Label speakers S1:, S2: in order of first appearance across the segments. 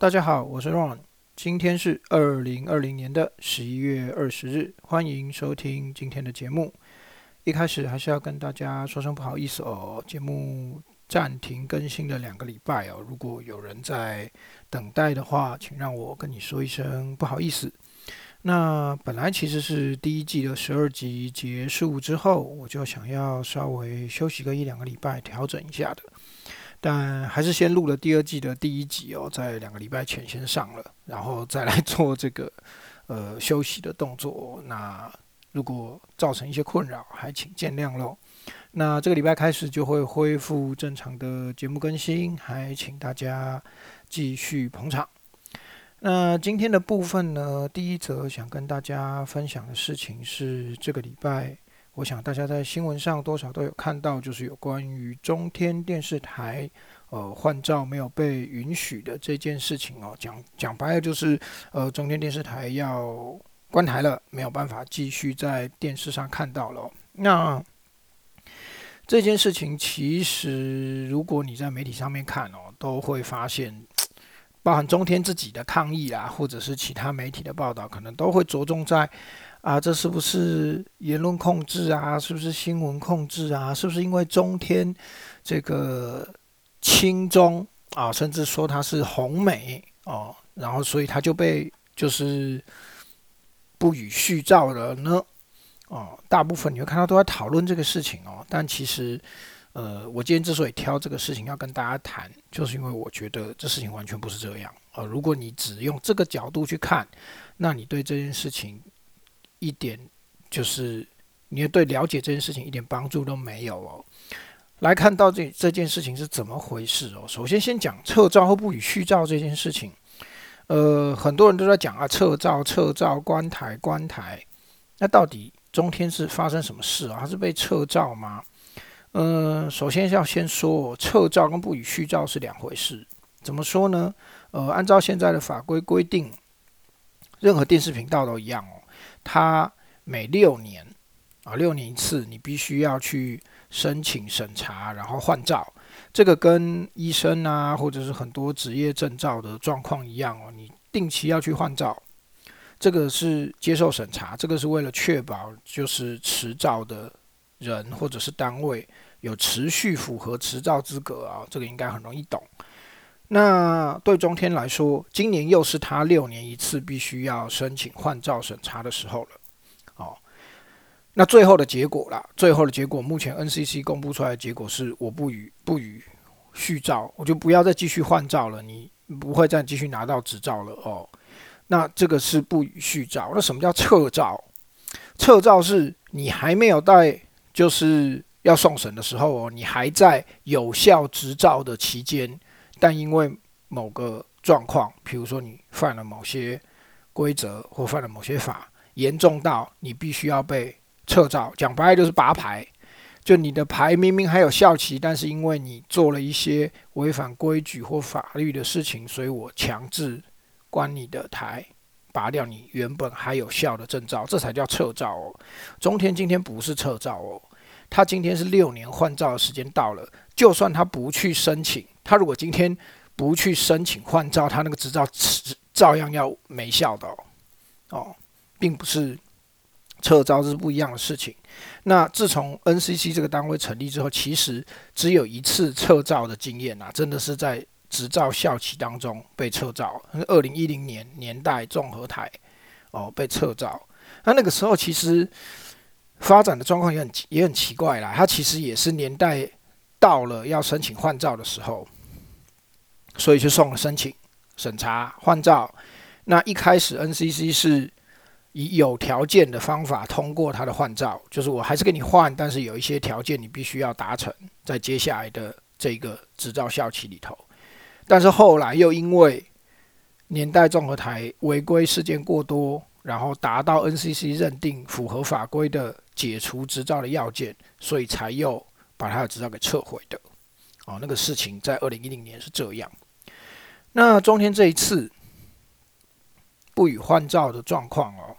S1: 大家好，我是 Ron，今天是二零二零年的十一月二十日，欢迎收听今天的节目。一开始还是要跟大家说声不好意思哦，节目暂停更新了两个礼拜哦。如果有人在等待的话，请让我跟你说一声不好意思。那本来其实是第一季的十二集结束之后，我就想要稍微休息个一两个礼拜，调整一下的。但还是先录了第二季的第一集哦，在两个礼拜前先上了，然后再来做这个呃休息的动作。那如果造成一些困扰，还请见谅喽。那这个礼拜开始就会恢复正常的节目更新，还请大家继续捧场。那今天的部分呢，第一则想跟大家分享的事情是，这个礼拜，我想大家在新闻上多少都有看到，就是有关于中天电视台呃换照没有被允许的这件事情哦。讲讲白了就是，呃，中天电视台要关台了，没有办法继续在电视上看到了。那这件事情其实，如果你在媒体上面看哦，都会发现。包含中天自己的抗议啊，或者是其他媒体的报道，可能都会着重在啊，这是不是言论控制啊？是不是新闻控制啊？是不是因为中天这个亲中啊，甚至说他是红媒哦，然后所以他就被就是不予续照了呢？哦，大部分你会看到都在讨论这个事情哦，但其实。呃，我今天之所以挑这个事情要跟大家谈，就是因为我觉得这事情完全不是这样。呃，如果你只用这个角度去看，那你对这件事情一点就是你对了解这件事情一点帮助都没有哦。来看到这这件事情是怎么回事哦。首先先讲撤照或不予续照这件事情。呃，很多人都在讲啊，撤照、撤照、关台、关台。那到底中天是发生什么事啊？他是被撤照吗？嗯，首先要先说撤照跟不予续照是两回事。怎么说呢？呃，按照现在的法规规定，任何电视频道都一样哦。它每六年啊，六年一次，你必须要去申请审查，然后换照。这个跟医生啊，或者是很多职业证照的状况一样哦。你定期要去换照，这个是接受审查，这个是为了确保就是持照的。人或者是单位有持续符合持照资格啊，这个应该很容易懂。那对中天来说，今年又是他六年一次必须要申请换照审查的时候了。哦，那最后的结果啦，最后的结果，目前 NCC 公布出来的结果是，我不予不予续照，我就不要再继续换照了，你不会再继续拿到执照了哦。那这个是不予续照。那什么叫撤照？撤照是你还没有带。就是要送审的时候哦，你还在有效执照的期间，但因为某个状况，比如说你犯了某些规则或犯了某些法，严重到你必须要被撤照，讲白了就是拔牌。就你的牌明明还有效期，但是因为你做了一些违反规矩或法律的事情，所以我强制关你的台。拔掉你原本还有效的证照，这才叫撤照哦。中天今天不是撤照哦，他今天是六年换照的时间到了，就算他不去申请，他如果今天不去申请换照，他那个执照照样要没效的哦。并不是撤照，是不一样的事情。那自从 NCC 这个单位成立之后，其实只有一次撤照的经验啊，真的是在。执照效期当中被撤照，二零一零年年代综合台哦被撤照，那那个时候其实发展的状况也很也很奇怪啦，它其实也是年代到了要申请换照的时候，所以就送了申请审查换照。那一开始 NCC 是以有条件的方法通过他的换照，就是我还是给你换，但是有一些条件你必须要达成，在接下来的这个执照效期里头。但是后来又因为年代综合台违规事件过多，然后达到 NCC 认定符合法规的解除执照的要件，所以才又把他的执照给撤回的。哦，那个事情在二零一零年是这样。那中天这一次不予换照的状况哦，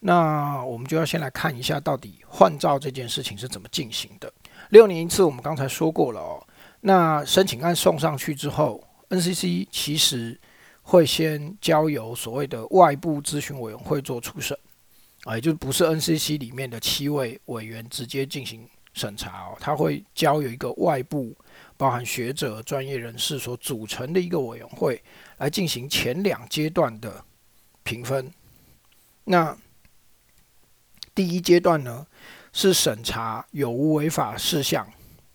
S1: 那我们就要先来看一下到底换照这件事情是怎么进行的。六年一次，我们刚才说过了哦。那申请案送上去之后。NCC 其实会先交由所谓的外部咨询委员会做初审，啊，也就不是 NCC 里面的七位委员直接进行审查哦，他会交由一个外部，包含学者、专业人士所组成的一个委员会来进行前两阶段的评分。那第一阶段呢，是审查有无违法事项。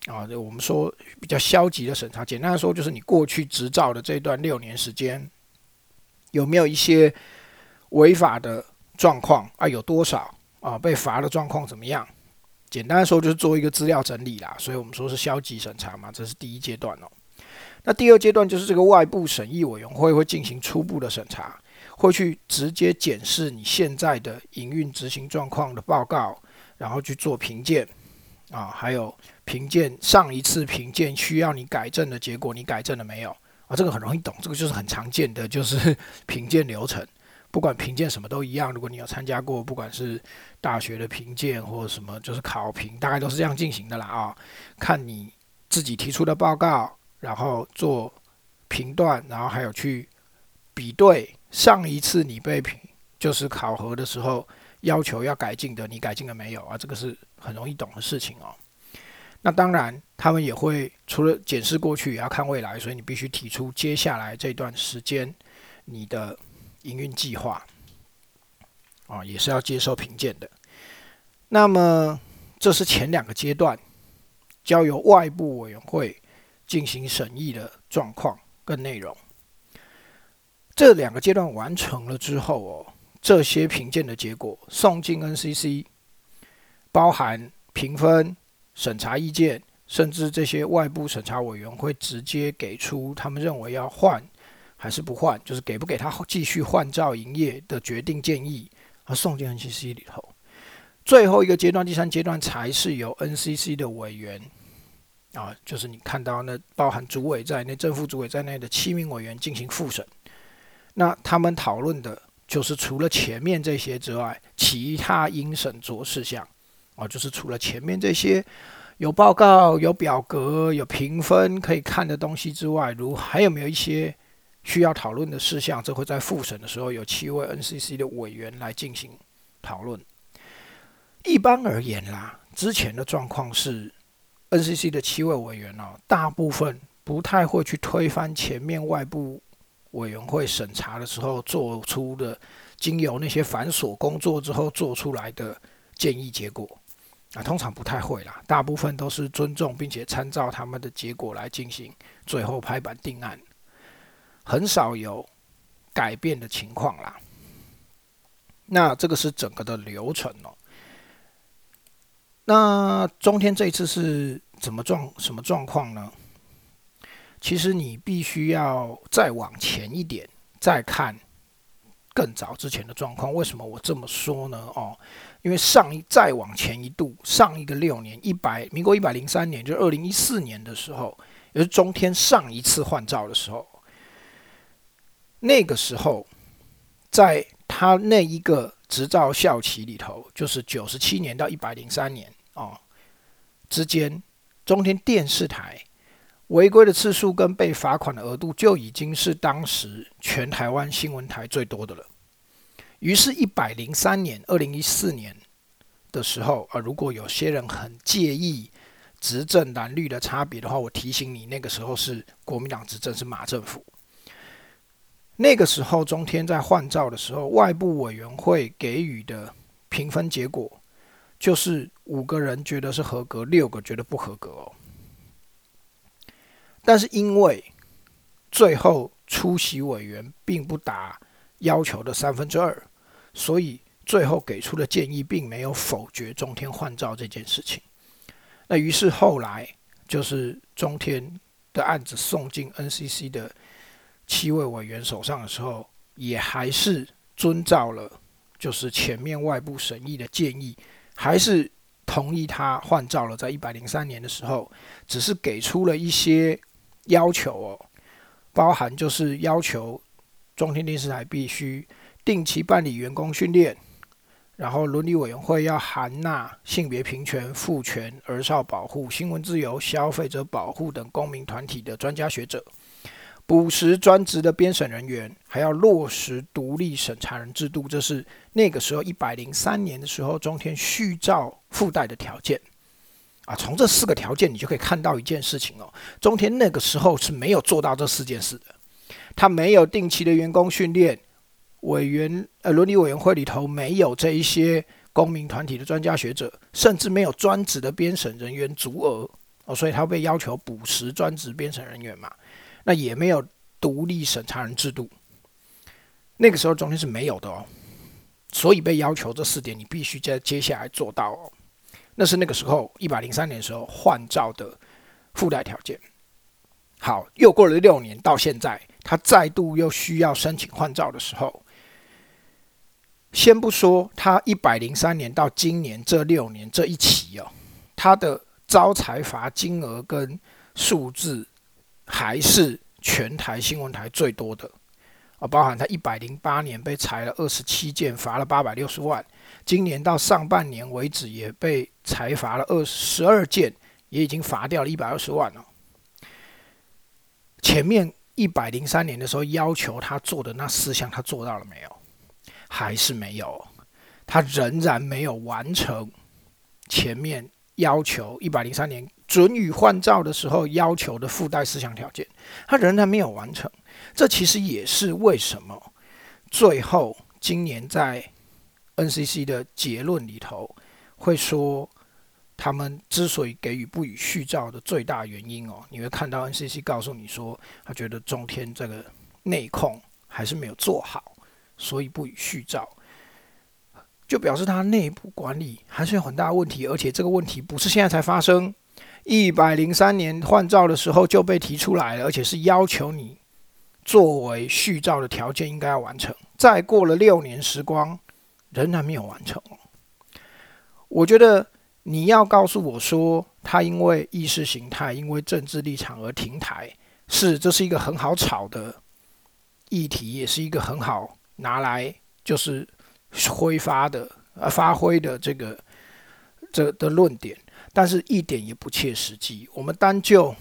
S1: 啊，我们说比较消极的审查，简单的说就是你过去执照的这段六年时间，有没有一些违法的状况啊？有多少啊？被罚的状况怎么样？简单的说就是做一个资料整理啦。所以我们说是消极审查嘛，这是第一阶段哦。那第二阶段就是这个外部审议委员会会进行初步的审查，会去直接检视你现在的营运执行状况的报告，然后去做评鉴啊，还有。评鉴上一次评鉴需要你改正的结果，你改正了没有啊？这个很容易懂，这个就是很常见的，就是 评鉴流程。不管评鉴什么都一样，如果你有参加过，不管是大学的评鉴或者什么，就是考评，大概都是这样进行的啦啊。看你自己提出的报告，然后做评断，然后还有去比对上一次你被评就是考核的时候要求要改进的，你改进了没有啊？这个是很容易懂的事情哦。那当然，他们也会除了检视过去，也要看未来，所以你必须提出接下来这段时间你的营运计划啊，也是要接受评鉴的。那么，这是前两个阶段交由外部委员会进行审议的状况跟内容。这两个阶段完成了之后哦，这些评鉴的结果送进 NCC，包含评分。审查意见，甚至这些外部审查委员会直接给出他们认为要换还是不换，就是给不给他继续换照营业的决定建议，而送进 NCC 里头。最后一个阶段，第三阶段才是由 NCC 的委员啊，就是你看到那包含主委在内、正副主委在内的七名委员进行复审。那他们讨论的就是除了前面这些之外，其他应审酌事项。啊，就是除了前面这些有报告、有表格、有评分可以看的东西之外，如还有没有一些需要讨论的事项？这会在复审的时候有七位 NCC 的委员来进行讨论。一般而言啦，之前的状况是 NCC 的七位委员哦，大部分不太会去推翻前面外部委员会审查的时候做出的，经由那些繁琐工作之后做出来的建议结果。啊，通常不太会啦，大部分都是尊重并且参照他们的结果来进行最后拍板定案，很少有改变的情况啦。那这个是整个的流程哦。那中天这一次是怎么状什么状况呢？其实你必须要再往前一点再看。更早之前的状况，为什么我这么说呢？哦，因为上一再往前一度，上一个六年，一百民国一百零三年，就是二零一四年的时候，也是中天上一次换照的时候，那个时候，在他那一个执照校期里头，就是九十七年到一百零三年哦之间，中天电视台。违规的次数跟被罚款的额度就已经是当时全台湾新闻台最多的了。于是，一百零三年、二零一四年的时候，啊，如果有些人很介意执政蓝绿的差别的话，我提醒你，那个时候是国民党执政，是马政府。那个时候，中天在换照的时候，外部委员会给予的评分结果，就是五个人觉得是合格，六个觉得不合格哦。但是因为最后出席委员并不达要求的三分之二，所以最后给出的建议并没有否决中天换照这件事情。那于是后来就是中天的案子送进 NCC 的七位委员手上的时候，也还是遵照了就是前面外部审议的建议，还是同意他换照了。在一百零三年的时候，只是给出了一些。要求哦，包含就是要求中天电视台必须定期办理员工训练，然后伦理委员会要含纳性别平权、父权、儿少保护、新闻自由、消费者保护等公民团体的专家学者，补实专职的编审人员，还要落实独立审查人制度，这是那个时候一百零三年的时候中天续照附带的条件。啊，从这四个条件，你就可以看到一件事情哦，中天那个时候是没有做到这四件事的，他没有定期的员工训练，委员呃伦理委员会里头没有这一些公民团体的专家学者，甚至没有专职的编审人员足额。哦，所以他被要求补实专职编审人员嘛，那也没有独立审查人制度，那个时候中间是没有的哦，所以被要求这四点你必须在接下来做到哦。那是那个时候一百零三年时候换照的附带条件。好，又过了六年，到现在他再度又需要申请换照的时候，先不说他一百零三年到今年这六年这一期哦，他的招财罚金额跟数字还是全台新闻台最多的啊，包含他一百零八年被裁了二十七件，罚了八百六十万。今年到上半年为止，也被裁罚了二十二件，也已经罚掉了一百二十万了。前面一百零三年的时候要求他做的那四项，他做到了没有？还是没有？他仍然没有完成前面要求一百零三年准予换照的时候要求的附带四项条件，他仍然没有完成。这其实也是为什么最后今年在。NCC 的结论里头会说，他们之所以给予不予续照的最大原因哦，你会看到 NCC 告诉你说，他觉得中天这个内控还是没有做好，所以不予续照，就表示他内部管理还是有很大问题，而且这个问题不是现在才发生，一百零三年换照的时候就被提出来了，而且是要求你作为续照的条件应该要完成，再过了六年时光。仍然没有完成。我觉得你要告诉我说，他因为意识形态、因为政治立场而停台，是这是一个很好炒的议题，也是一个很好拿来就是挥发的、呃发挥的这个这的论点，但是一点也不切实际。我们单就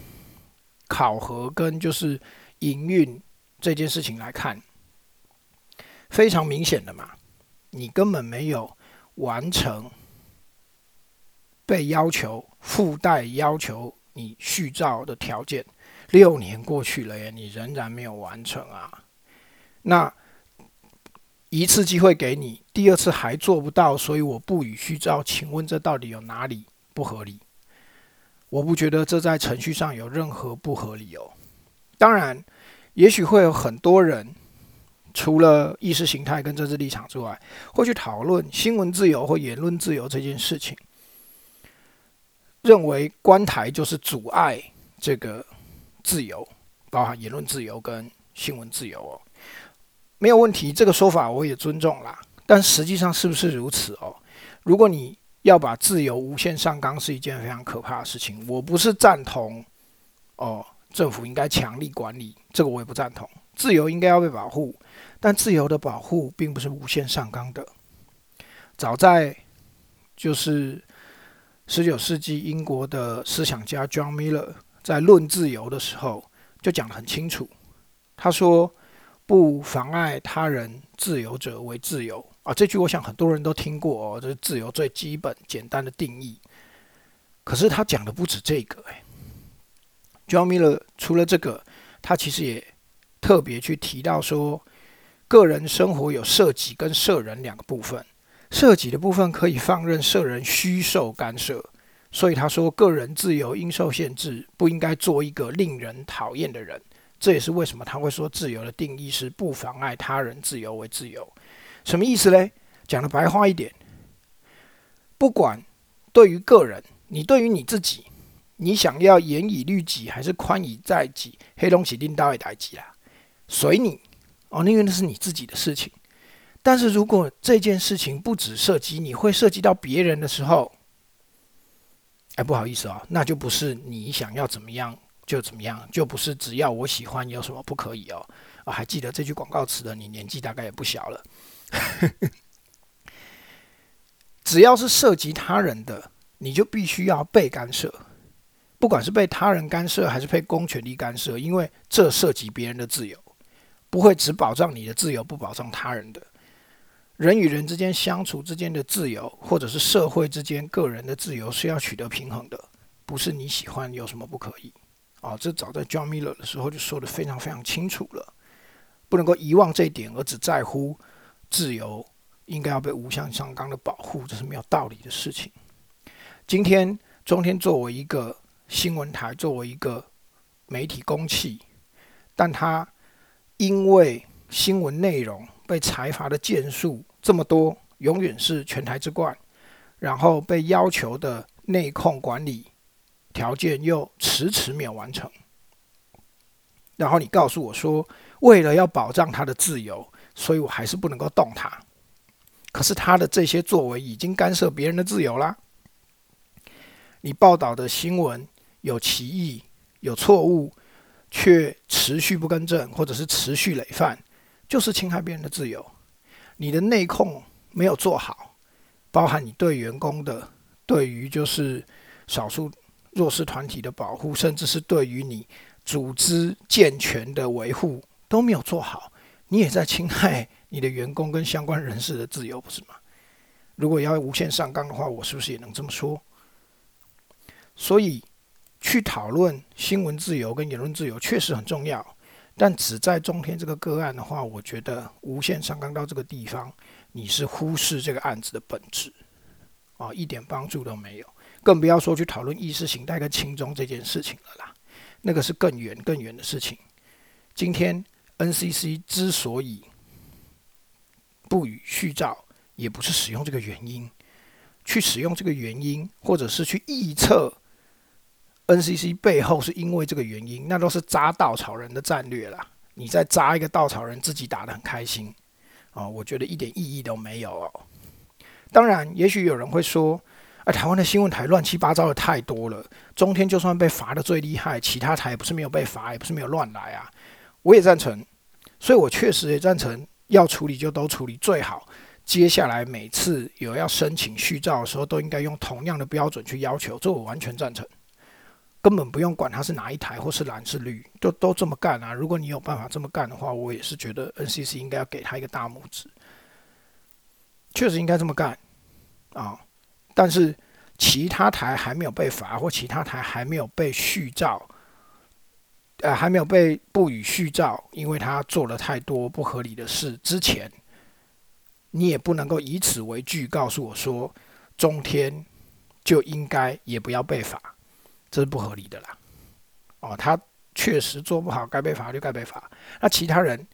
S1: 考核跟就是营运这件事情来看，非常明显的嘛。你根本没有完成被要求附带要求你续照的条件，六年过去了耶，你仍然没有完成啊？那一次机会给你，第二次还做不到，所以我不予续照。请问这到底有哪里不合理？我不觉得这在程序上有任何不合理哦。当然，也许会有很多人。除了意识形态跟政治立场之外，会去讨论新闻自由或言论自由这件事情，认为关台就是阻碍这个自由，包含言论自由跟新闻自由哦，没有问题，这个说法我也尊重啦。但实际上是不是如此哦？如果你要把自由无限上纲，是一件非常可怕的事情。我不是赞同哦，政府应该强力管理，这个我也不赞同。自由应该要被保护。但自由的保护并不是无限上纲的。早在就是十九世纪，英国的思想家 John Miller 在论自由的时候就讲得很清楚。他说：“不妨碍他人自由者为自由。”啊，这句我想很多人都听过哦，这是自由最基本简单的定义。可是他讲的不止这个，哎，John Miller 除了这个，他其实也特别去提到说。个人生活有涉及跟涉人两个部分，涉及的部分可以放任涉人虚受干涉，所以他说个人自由应受限制，不应该做一个令人讨厌的人。这也是为什么他会说自由的定义是不妨碍他人自由为自由。什么意思嘞？讲的白话一点，不管对于个人，你对于你自己，你想要严以律己还是宽以待己，黑龙起定到一待己啦，随你。哦，因为那是你自己的事情，但是如果这件事情不只涉及你会涉及到别人的时候，哎，不好意思啊，那就不是你想要怎么样就怎么样，就不是只要我喜欢有什么不可以哦。啊，还记得这句广告词的，你年纪大概也不小了。只要是涉及他人的，你就必须要被干涉，不管是被他人干涉还是被公权力干涉，因为这涉及别人的自由，不会只保障你的自由，不保障他人的。人与人之间相处之间的自由，或者是社会之间个人的自由，是要取得平衡的，不是你喜欢有什么不可以。啊，这早在 John Miller 的时候就说的非常非常清楚了，不能够遗忘这一点，而只在乎自由应该要被无限上纲的保护，这是没有道理的事情。今天中天作为一个新闻台，作为一个媒体公器，但他因为新闻内容被裁罚的件数这么多，永远是全台之冠，然后被要求的内控管理。条件又迟迟没有完成，然后你告诉我说，为了要保障他的自由，所以我还是不能够动他。可是他的这些作为已经干涉别人的自由啦。你报道的新闻有歧义、有错误，却持续不更正，或者是持续累犯，就是侵害别人的自由。你的内控没有做好，包含你对员工的，对于就是少数。弱势团体的保护，甚至是对于你组织健全的维护都没有做好，你也在侵害你的员工跟相关人士的自由，不是吗？如果要无限上纲的话，我是不是也能这么说？所以，去讨论新闻自由跟言论自由确实很重要，但只在中天这个个案的话，我觉得无限上纲到这个地方，你是忽视这个案子的本质，啊，一点帮助都没有。更不要说去讨论意识形态跟轻中这件事情了啦，那个是更远更远的事情。今天 NCC 之所以不予续照，也不是使用这个原因，去使用这个原因，或者是去臆测 NCC 背后是因为这个原因，那都是扎稻草人的战略啦。你再扎一个稻草人，自己打得很开心啊，我觉得一点意义都没有哦。当然，也许有人会说。而台湾的新闻台乱七八糟的太多了，中天就算被罚的最厉害，其他台也不是没有被罚，也不是没有乱来啊。我也赞成，所以我确实也赞成要处理就都处理最好。接下来每次有要申请续照的时候，都应该用同样的标准去要求，这我完全赞成，根本不用管他是哪一台或是蓝是绿，都都这么干啊。如果你有办法这么干的话，我也是觉得 NCC 应该要给他一个大拇指，确实应该这么干啊。但是其他台还没有被罚，或其他台还没有被续照，呃，还没有被不予续照，因为他做了太多不合理的事。之前你也不能够以此为据，告诉我说中天就应该也不要被罚，这是不合理的啦。哦，他确实做不好，该被罚就该被罚。那其他人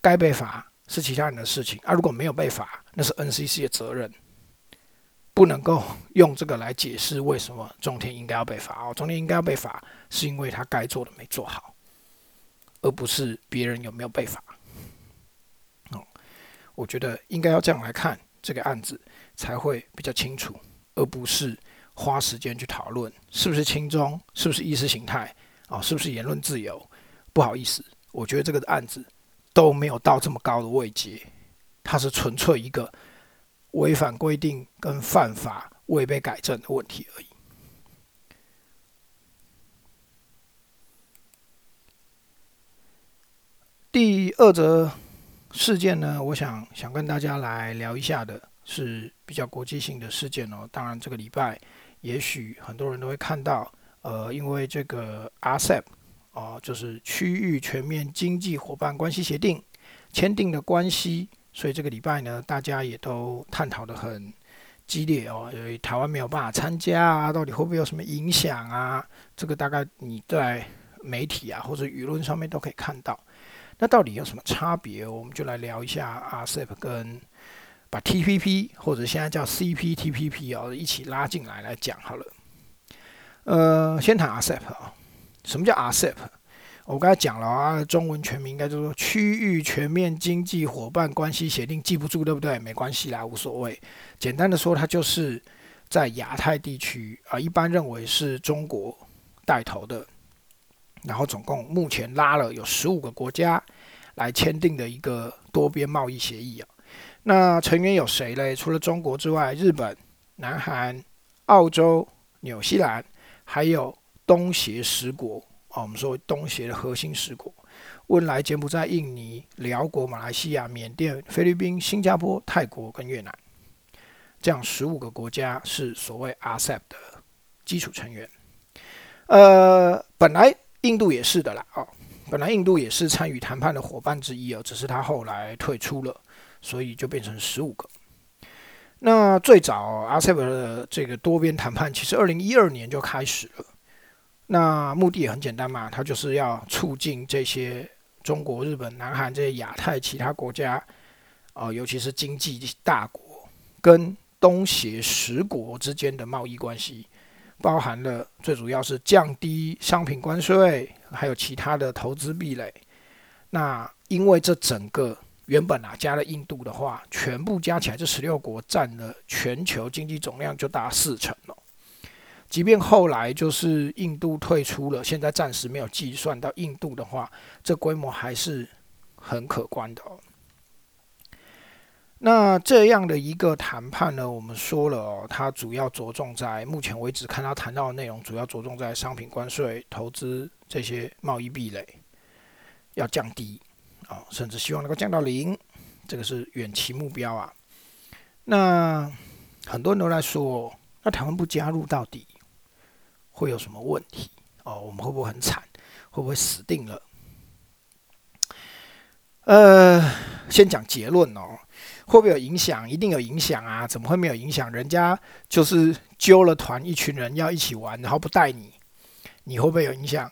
S1: 该被罚是其他人的事情，啊，如果没有被罚，那是 NCC 的责任。不能够用这个来解释为什么中天应该要被罚哦，中天应该要被罚，是因为他该做的没做好，而不是别人有没有被罚。哦，我觉得应该要这样来看这个案子才会比较清楚，而不是花时间去讨论是不是轻中，是不是意识形态，啊，是不是言论自由。不好意思，我觉得这个案子都没有到这么高的位阶，它是纯粹一个。违反规定跟犯法未被改正的问题而已。第二则事件呢，我想想跟大家来聊一下的，是比较国际性的事件哦。当然，这个礼拜也许很多人都会看到，呃，因为这个 RCEP 哦，就是区域全面经济伙伴关系协定签订的关系。所以这个礼拜呢，大家也都探讨的很激烈哦，因为台湾没有办法参加啊，到底会不会有什么影响啊？这个大概你在媒体啊或者舆论上面都可以看到。那到底有什么差别？我们就来聊一下 RCEP 跟把 TPP 或者现在叫 CPTPP 哦一起拉进来来讲好了。呃，先谈 RCEP 啊，什么叫 RCEP？我刚才讲了啊，中文全名应该叫做《区域全面经济伙伴关系协定》，记不住对不对？没关系啦，无所谓。简单的说，它就是在亚太地区啊，一般认为是中国带头的，然后总共目前拉了有十五个国家来签订的一个多边贸易协议啊。那成员有谁嘞？除了中国之外，日本、南韩、澳洲、纽西兰，还有东协十国啊，我们说东协的核心十国：汶莱、柬埔寨、印尼、辽国、马来西亚、缅甸、菲律宾、新加坡、泰国跟越南，这样十五个国家是所谓 RCEP 的基础成员。呃，本来印度也是的啦，哦，本来印度也是参与谈判的伙伴之一哦，只是他后来退出了，所以就变成十五个。那最早 RCEP 的这个多边谈判，其实二零一二年就开始了。那目的也很简单嘛，它就是要促进这些中国、日本、南韩这些亚太其他国家，啊，尤其是经济大国跟东协十国之间的贸易关系，包含了最主要是降低商品关税，还有其他的投资壁垒。那因为这整个。原本啊，加了印度的话，全部加起来，这十六国占了全球经济总量就达四成了。即便后来就是印度退出了，现在暂时没有计算到印度的话，这规模还是很可观的哦。那这样的一个谈判呢，我们说了哦，它主要着重在目前为止看到谈到的内容，主要着重在商品关税、投资这些贸易壁垒要降低。啊，甚至希望能够降到零，这个是远期目标啊。那很多人都在说，那台湾不加入到底会有什么问题？哦，我们会不会很惨？会不会死定了？呃，先讲结论哦，会不会有影响？一定有影响啊！怎么会没有影响？人家就是揪了团一群人要一起玩，然后不带你，你会不会有影响？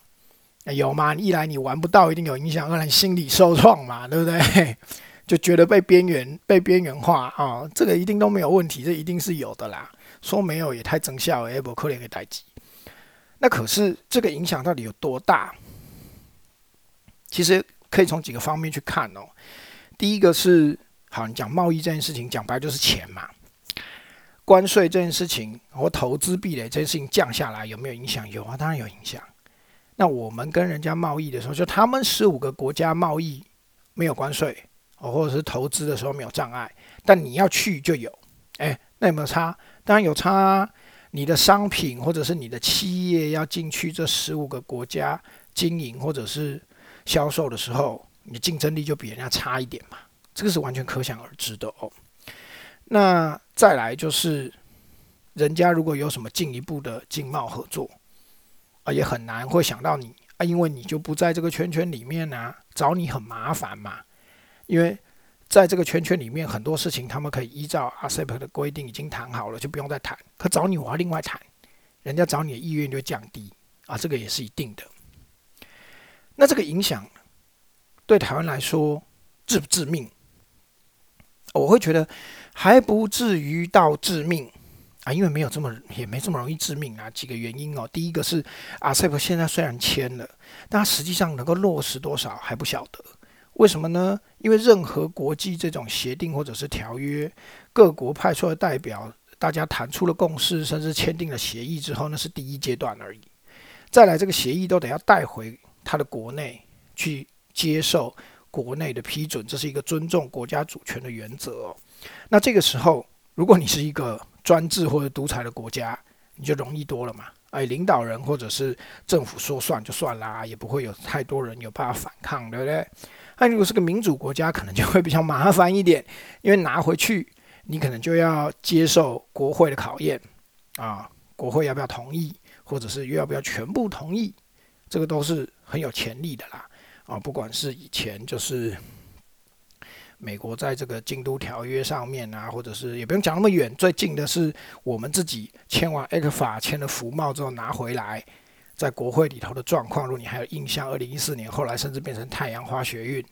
S1: 有吗？一来你玩不到，一定有影响；二来心理受创嘛，对不对？就觉得被边缘、被边缘化啊，这个一定都没有问题，这一定是有的啦。说没有也太真笑了，不可怜的代际。那可是这个影响到底有多大？其实可以从几个方面去看哦。第一个是，好，你讲贸易这件事情，讲白就是钱嘛。关税这件事情或投资壁垒这件事情降下来，有没有影响？有啊，当然有影响。那我们跟人家贸易的时候，就他们十五个国家贸易没有关税哦，或者是投资的时候没有障碍，但你要去就有，哎，那有没有差？当然有差。你的商品或者是你的企业要进去这十五个国家经营或者是销售的时候，你的竞争力就比人家差一点嘛，这个是完全可想而知的哦。那再来就是，人家如果有什么进一步的经贸合作。啊，也很难会想到你啊，因为你就不在这个圈圈里面呢，找你很麻烦嘛。因为在这个圈圈里面，很多事情他们可以依照 ASEP 的规定已经谈好了，就不用再谈。可找你我要另外谈，人家找你的意愿就降低啊，这个也是一定的。那这个影响对台湾来说致不致命？我会觉得还不至于到致命。啊，因为没有这么也没这么容易致命啊，几个原因哦。第一个是阿塞普现在虽然签了，但实际上能够落实多少还不晓得。为什么呢？因为任何国际这种协定或者是条约，各国派出的代表，大家谈出了共识，甚至签订了协议之后，那是第一阶段而已。再来，这个协议都得要带回他的国内去接受国内的批准，这是一个尊重国家主权的原则。那这个时候，如果你是一个专制或者独裁的国家，你就容易多了嘛？哎，领导人或者是政府说算就算啦，也不会有太多人有办法反抗，对不对？那如果是个民主国家，可能就会比较麻烦一点，因为拿回去你可能就要接受国会的考验啊，国会要不要同意，或者是要不要全部同意，这个都是很有潜力的啦。啊，不管是以前就是。美国在这个京都条约上面啊，或者是也不用讲那么远，最近的是我们自己签完 A 克法，签了服贸之后拿回来，在国会里头的状况，如果你还有印象，二零一四年后来甚至变成太阳花学运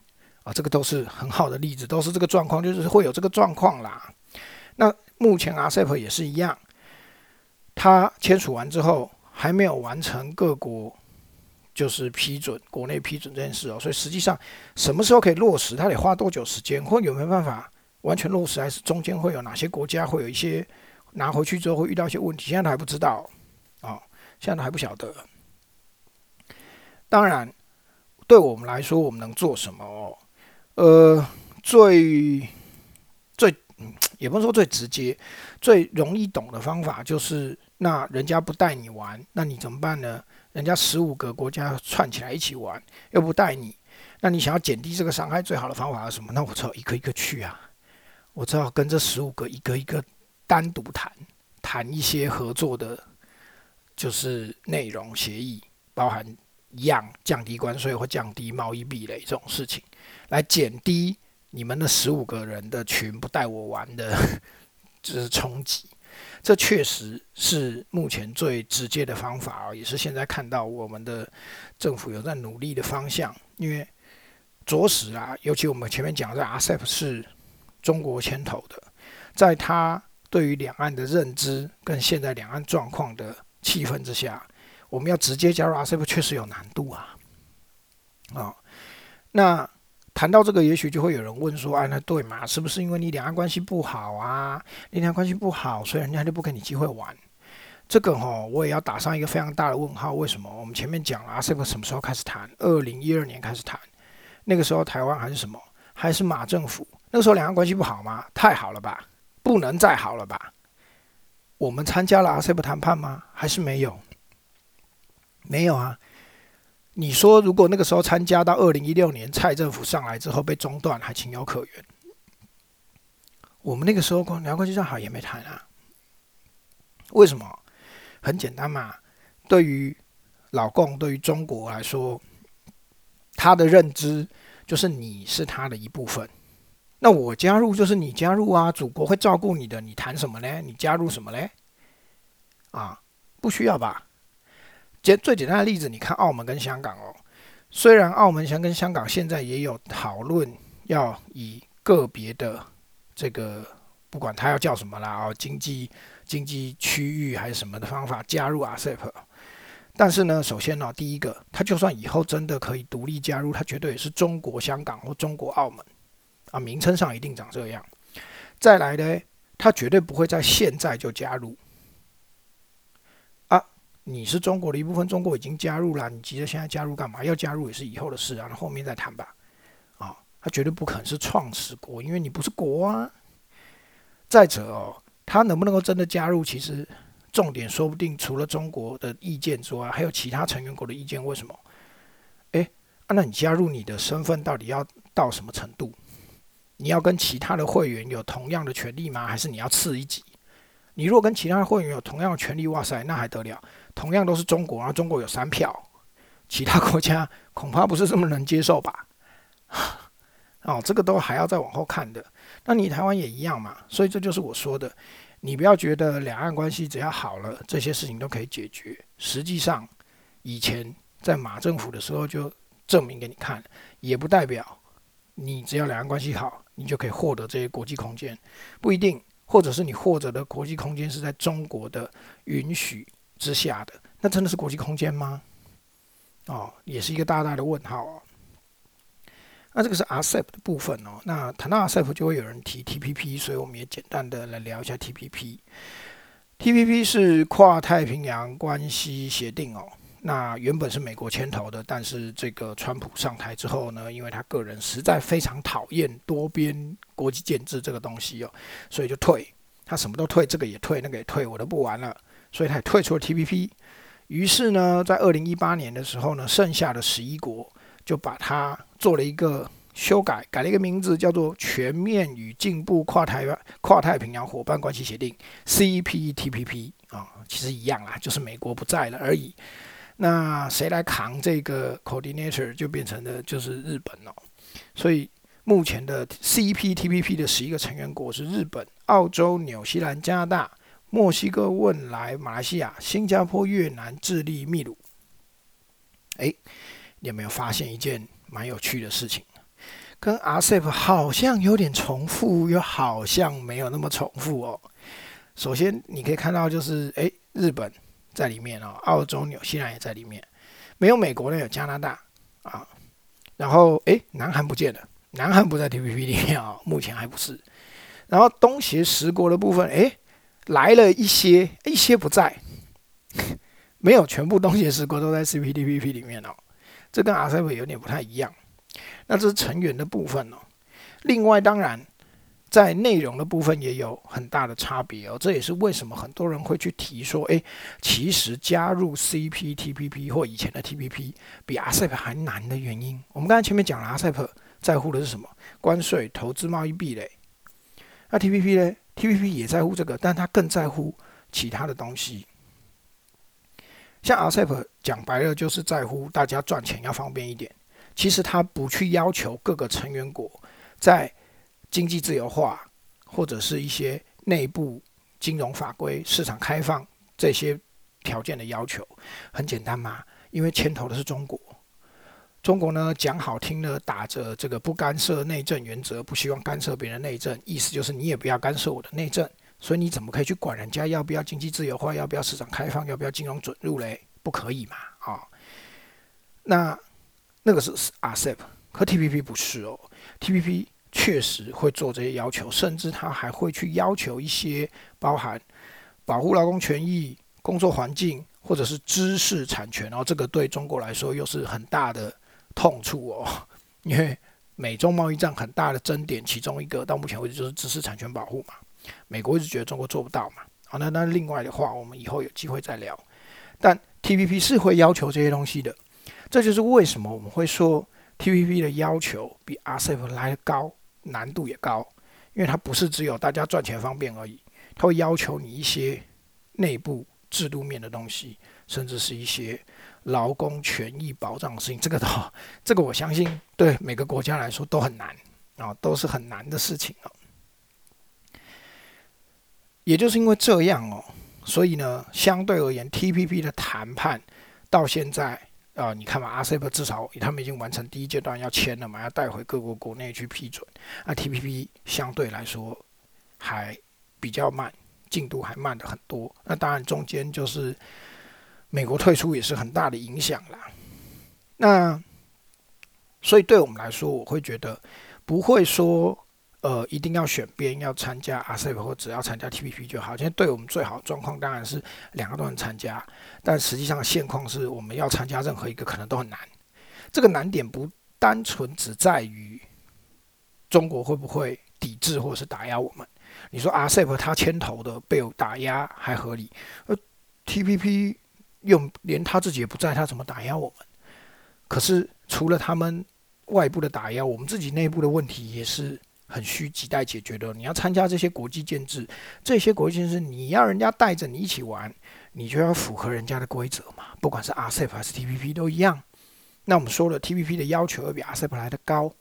S1: 啊，这个都是很好的例子，都是这个状况，就是会有这个状况啦。那目前 RCEP 也是一样，它签署完之后还没有完成各国。就是批准国内批准这件事哦，所以实际上什么时候可以落实，它得花多久时间，或有没有办法完全落实，还是中间会有哪些国家会有一些拿回去之后会遇到一些问题，现在还不知道啊，现在还不晓得。当然，对我们来说，我们能做什么哦？呃，最最也不能说最直接、最容易懂的方法，就是那人家不带你玩，那你怎么办呢？人家十五个国家串起来一起玩，又不带你，那你想要减低这个伤害，最好的方法是什么？那我只好一个一个去啊，我只好跟这十五个一个一个单独谈，谈一些合作的，就是内容协议，包含一样降低关税或降低贸易壁垒这种事情，来减低你们的十五个人的群不带我玩的，就是冲击。这确实是目前最直接的方法啊，也是现在看到我们的政府有在努力的方向。因为着实啊，尤其我们前面讲的 RCEP 是中国牵头的，在他对于两岸的认知跟现在两岸状况的气氛之下，我们要直接加入 RCEP 确实有难度啊。啊，那。谈到这个，也许就会有人问说：“哎，那对嘛？是不是因为你两岸关系不好啊？你两岸关系不好，所以人家就不给你机会玩？”这个哈，我也要打上一个非常大的问号。为什么？我们前面讲了，这个什么时候开始谈？二零一二年开始谈，那个时候台湾还是什么？还是马政府？那个时候两岸关系不好吗？太好了吧？不能再好了吧？我们参加了 RCEP 谈判吗？还是没有？没有啊。你说，如果那个时候参加到二零一六年蔡政府上来之后被中断，还情有可原。我们那个时候光两关系上好也没谈啊。为什么？很简单嘛。对于老共，对于中国来说，他的认知就是你是他的一部分。那我加入就是你加入啊，祖国会照顾你的。你谈什么呢？你加入什么嘞？啊，不需要吧？简最简单的例子，你看澳门跟香港哦。虽然澳门、香跟香港现在也有讨论，要以个别的这个不管它要叫什么啦哦，经济经济区域还是什么的方法加入 RCEP，但是呢，首先呢，第一个，它就算以后真的可以独立加入，它绝对也是中国香港或中国澳门啊，名称上一定长这样。再来呢，它绝对不会在现在就加入。你是中国的一部分，中国已经加入了，你急着现在加入干嘛？要加入也是以后的事啊，后面再谈吧。啊，他绝对不可能是创始国，因为你不是国啊。再者哦，他能不能够真的加入，其实重点说不定除了中国的意见之外，还有其他成员国的意见。为什么？哎，那你加入你的身份到底要到什么程度？你要跟其他的会员有同样的权利吗？还是你要次一级？你如果跟其他的会员有同样的权利，哇塞，那还得了？同样都是中国，然后中国有三票，其他国家 恐怕不是这么能接受吧？哦，这个都还要再往后看的。那你台湾也一样嘛？所以这就是我说的，你不要觉得两岸关系只要好了，这些事情都可以解决。实际上，以前在马政府的时候就证明给你看，也不代表你只要两岸关系好，你就可以获得这些国际空间，不一定。或者是你获得的国际空间是在中国的允许。之下的那真的是国际空间吗？哦，也是一个大大的问号哦。那这个是 RCEP 的部分哦。那谈到 RCEP 就会有人提 TPP，所以我们也简单的来聊一下 TPP。TPP 是跨太平洋关系协定哦。那原本是美国牵头的，但是这个川普上台之后呢，因为他个人实在非常讨厌多边国际建制这个东西哦，所以就退，他什么都退，这个也退，那个也退，我都不玩了。所以他也退出了 TPP，于是呢，在二零一八年的时候呢，剩下的十一国就把它做了一个修改，改了一个名字，叫做《全面与进步跨台湾跨太平洋伙伴关系协定》（CPTPP） 啊，其实一样啦，就是美国不在了而已。那谁来扛这个 coordinator 就变成了就是日本了。所以目前的 CPTPP 的十一个成员国是日本、澳洲、纽西兰、加拿大。墨西哥、汶莱、马来西亚、新加坡、越南、智利、秘鲁。哎，你有没有发现一件蛮有趣的事情？跟 RCEP 好像有点重复，又好像没有那么重复哦。首先，你可以看到就是，哎，日本在里面哦，澳洲、纽西兰也在里面，没有美国呢，有加拿大啊。然后，哎，南韩不见了，南韩不在 TPP 里面啊，目前还不是。然后，东协十国的部分，哎。来了一些，一些不在，没有全部东协十国都在 CPTPP 里面哦，这跟 RCEP 有点不太一样。那这是成员的部分哦。另外，当然在内容的部分也有很大的差别哦。这也是为什么很多人会去提说，诶，其实加入 CPTPP 或以前的 TPP 比 RCEP 还难的原因。我们刚才前面讲了，RCEP 在乎的是什么？关税、投资、贸易壁垒。那 TPP 呢？TPP 也在乎这个，但它更在乎其他的东西。像 RCEP 讲白了，就是在乎大家赚钱要方便一点。其实他不去要求各个成员国在经济自由化或者是一些内部金融法规、市场开放这些条件的要求，很简单嘛，因为牵头的是中国。中国呢讲好听的，打着这个不干涉内政原则，不希望干涉别人内政，意思就是你也不要干涉我的内政。所以你怎么可以去管人家要不要经济自由化，要不要市场开放，要不要金融准入嘞？不可以嘛，啊？那那个是 RCEP，可 TPP 不是哦。TPP 确实会做这些要求，甚至他还会去要求一些包含保护劳工权益、工作环境或者是知识产权。然后这个对中国来说又是很大的痛处哦，因为美中贸易战很大的争点，其中一个到目前为止就是知识产权保护嘛。美国一直觉得中国做不到嘛，好，那那另外的话，我们以后有机会再聊。但 TPP 是会要求这些东西的，这就是为什么我们会说 TPP 的要求比 RCEP 来的高，难度也高，因为它不是只有大家赚钱方便而已，它会要求你一些内部制度面的东西，甚至是一些劳工权益保障的事情。这个的，这个我相信对每个国家来说都很难啊，都是很难的事情啊。也就是因为这样哦，所以呢，相对而言，TPP 的谈判到现在啊，你看嘛，RCEP 至少他们已经完成第一阶段要签了嘛，要带回各国国内去批准。那 TPP 相对来说还比较慢，进度还慢的很多。那当然中间就是美国退出也是很大的影响啦。那所以对我们来说，我会觉得不会说。呃，一定要选边，要参加 RCEP 或只要参加 TPP 就好。现在对我们最好的状况当然是两个都能参加，但实际上现况是我们要参加任何一个可能都很难。这个难点不单纯只在于中国会不会抵制或者是打压我们。你说 RCEP 他牵头的被打压还合理，而 TPP 又连他自己也不在，他怎么打压我们？可是除了他们外部的打压，我们自己内部的问题也是。很需亟待解决的。你要参加这些国际建制，这些国际建制，你要人家带着你一起玩，你就要符合人家的规则嘛。不管是 RCEP 还是 TPP 都一样。那我们说了，TPP 的要求要比 RCEP 来的高，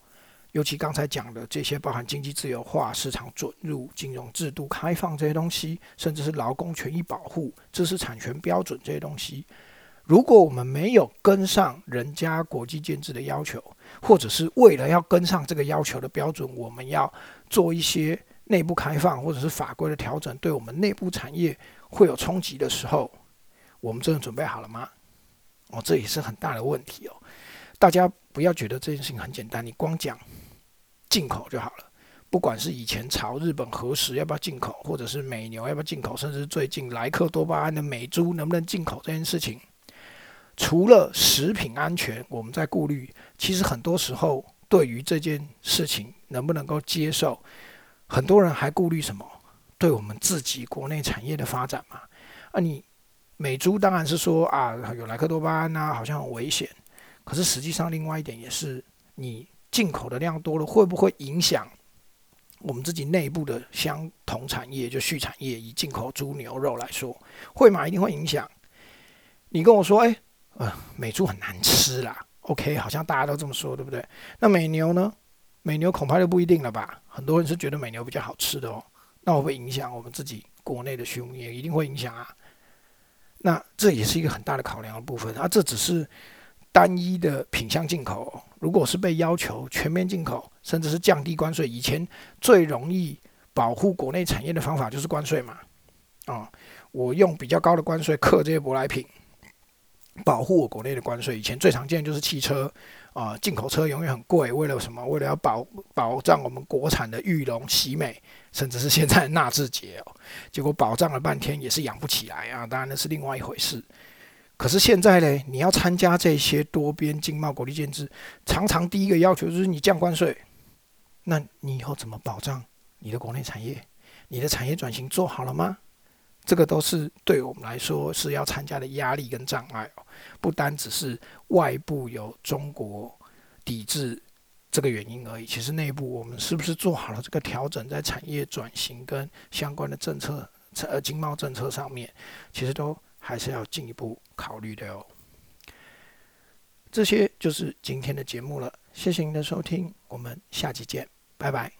S1: 尤其刚才讲的这些，包含经济自由化、市场准入、金融制度开放这些东西，甚至是劳工权益保护、知识产权标准这些东西。如果我们没有跟上人家国际建制的要求，或者是为了要跟上这个要求的标准，我们要做一些内部开放或者是法规的调整，对我们内部产业会有冲击的时候，我们真的准备好了吗？哦，这也是很大的问题哦。大家不要觉得这件事情很简单，你光讲进口就好了。不管是以前朝日本核实要不要进口，或者是美牛要不要进口，甚至最近莱克多巴胺的美猪能不能进口这件事情。除了食品安全，我们在顾虑。其实很多时候，对于这件事情能不能够接受，很多人还顾虑什么？对我们自己国内产业的发展嘛？啊，你美猪当然是说啊，有莱克多巴胺呐，好像很危险。可是实际上，另外一点也是，你进口的量多了，会不会影响我们自己内部的相同产业，就畜产业？以进口猪牛肉来说，会吗？一定会影响。你跟我说，哎。呃，美猪很难吃啦。OK，好像大家都这么说，对不对？那美牛呢？美牛恐怕就不一定了吧。很多人是觉得美牛比较好吃的哦。那会不会影响我们自己国内的畜牧业一定会影响啊。那这也是一个很大的考量的部分啊。这只是单一的品相进口。如果是被要求全面进口，甚至是降低关税，以前最容易保护国内产业的方法就是关税嘛。啊，我用比较高的关税克这些舶来品。保护我国内的关税，以前最常见就是汽车啊，进口车永远很贵，为了什么？为了要保保障我们国产的玉龙、喜美，甚至是现在纳智捷哦。结果保障了半天也是养不起来啊，当然那是另外一回事。可是现在呢，你要参加这些多边经贸国际建制，常常第一个要求就是你降关税，那你以后怎么保障你的国内产业，你的产业转型做好了吗？这个都是对我们来说是要参加的压力跟障碍哦，不单只是外部有中国抵制这个原因而已，其实内部我们是不是做好了这个调整，在产业转型跟相关的政策、呃经贸政策上面，其实都还是要进一步考虑的哦。这些就是今天的节目了谢谢您的收听我们下期见拜拜。